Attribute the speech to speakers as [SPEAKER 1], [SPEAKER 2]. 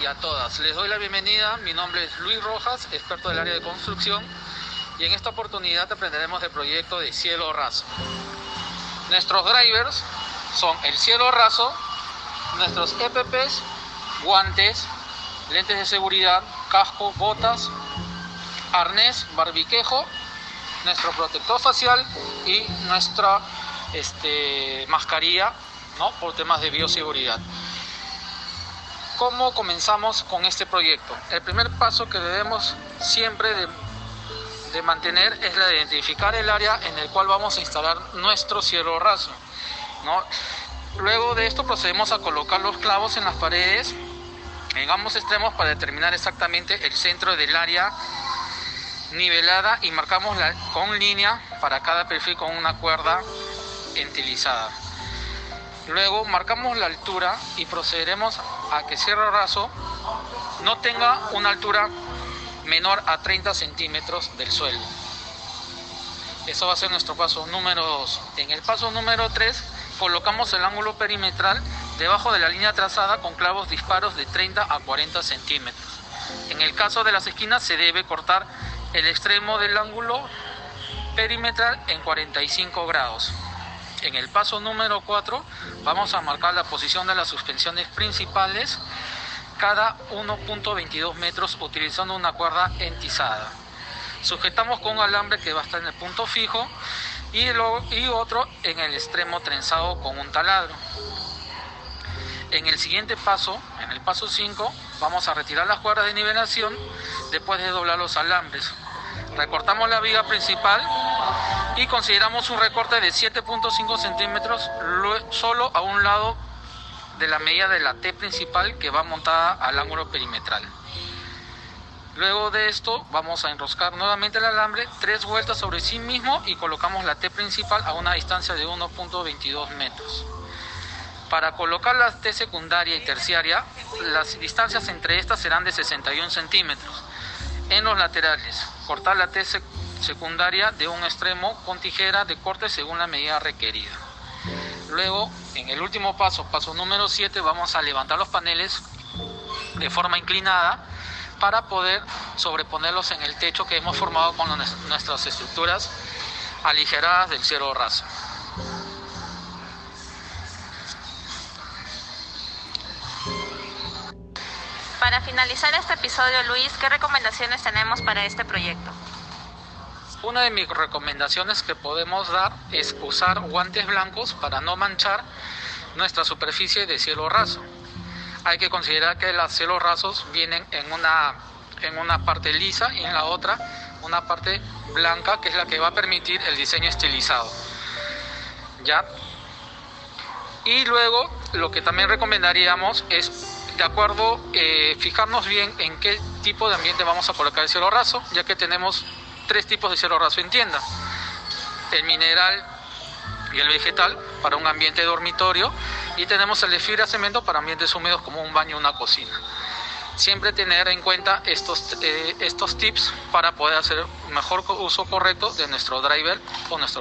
[SPEAKER 1] y a todas. Les doy la bienvenida. Mi nombre es Luis Rojas, experto del área de construcción. Y en esta oportunidad aprenderemos del proyecto de cielo raso. Nuestros drivers son el cielo raso, nuestros EPPs, guantes, lentes de seguridad, casco, botas, arnés, barbiquejo, nuestro protector facial y nuestra este, mascarilla ¿no? por temas de bioseguridad. ¿Cómo comenzamos con este proyecto? El primer paso que debemos siempre de, mantener es la de identificar el área en el cual vamos a instalar nuestro cielo raso. Luego de esto procedemos a colocar los clavos en las paredes en ambos extremos para determinar exactamente el centro del área nivelada y marcamos con línea para cada perfil con una cuerda entilizada. Luego marcamos la altura y procederemos a que cierre raso no tenga una altura menor a 30 centímetros del suelo. Eso va a ser nuestro paso número 2. En el paso número 3 colocamos el ángulo perimetral debajo de la línea trazada con clavos disparos de 30 a 40 centímetros. En el caso de las esquinas se debe cortar el extremo del ángulo perimetral en 45 grados. En el paso número 4 vamos a marcar la posición de las suspensiones principales cada 1.22 metros utilizando una cuerda entizada. Sujetamos con un alambre que va a estar en el punto fijo y, y otro en el extremo trenzado con un taladro. En el siguiente paso, en el paso 5, vamos a retirar las cuerdas de nivelación después de doblar los alambres. Recortamos la viga principal y consideramos un recorte de 7.5 centímetros solo a un lado de la medida de la T principal que va montada al ángulo perimetral. Luego de esto vamos a enroscar nuevamente el alambre tres vueltas sobre sí mismo y colocamos la T principal a una distancia de 1.22 metros. Para colocar la T secundaria y terciaria, las distancias entre estas serán de 61 centímetros. En los laterales, cortar la T secundaria de un extremo con tijera de corte según la medida requerida. Luego, en el último paso, paso número 7, vamos a levantar los paneles de forma inclinada para poder sobreponerlos en el techo que hemos formado con nuestras estructuras aligeradas del cielo raso.
[SPEAKER 2] Para finalizar este episodio, Luis, ¿qué recomendaciones tenemos para este proyecto?
[SPEAKER 1] Una de mis recomendaciones que podemos dar es usar guantes blancos para no manchar nuestra superficie de cielo raso. Hay que considerar que los cielos rasos vienen en una, en una parte lisa y en la otra una parte blanca que es la que va a permitir el diseño estilizado. ¿Ya? Y luego lo que también recomendaríamos es de acuerdo, eh, fijarnos bien en qué tipo de ambiente vamos a colocar el cielo raso, ya que tenemos tres tipos de raso en tienda. El mineral y el vegetal para un ambiente dormitorio y tenemos el de fibra cemento para ambientes húmedos como un baño o una cocina. Siempre tener en cuenta estos, eh, estos tips para poder hacer mejor uso correcto de nuestro driver o nuestro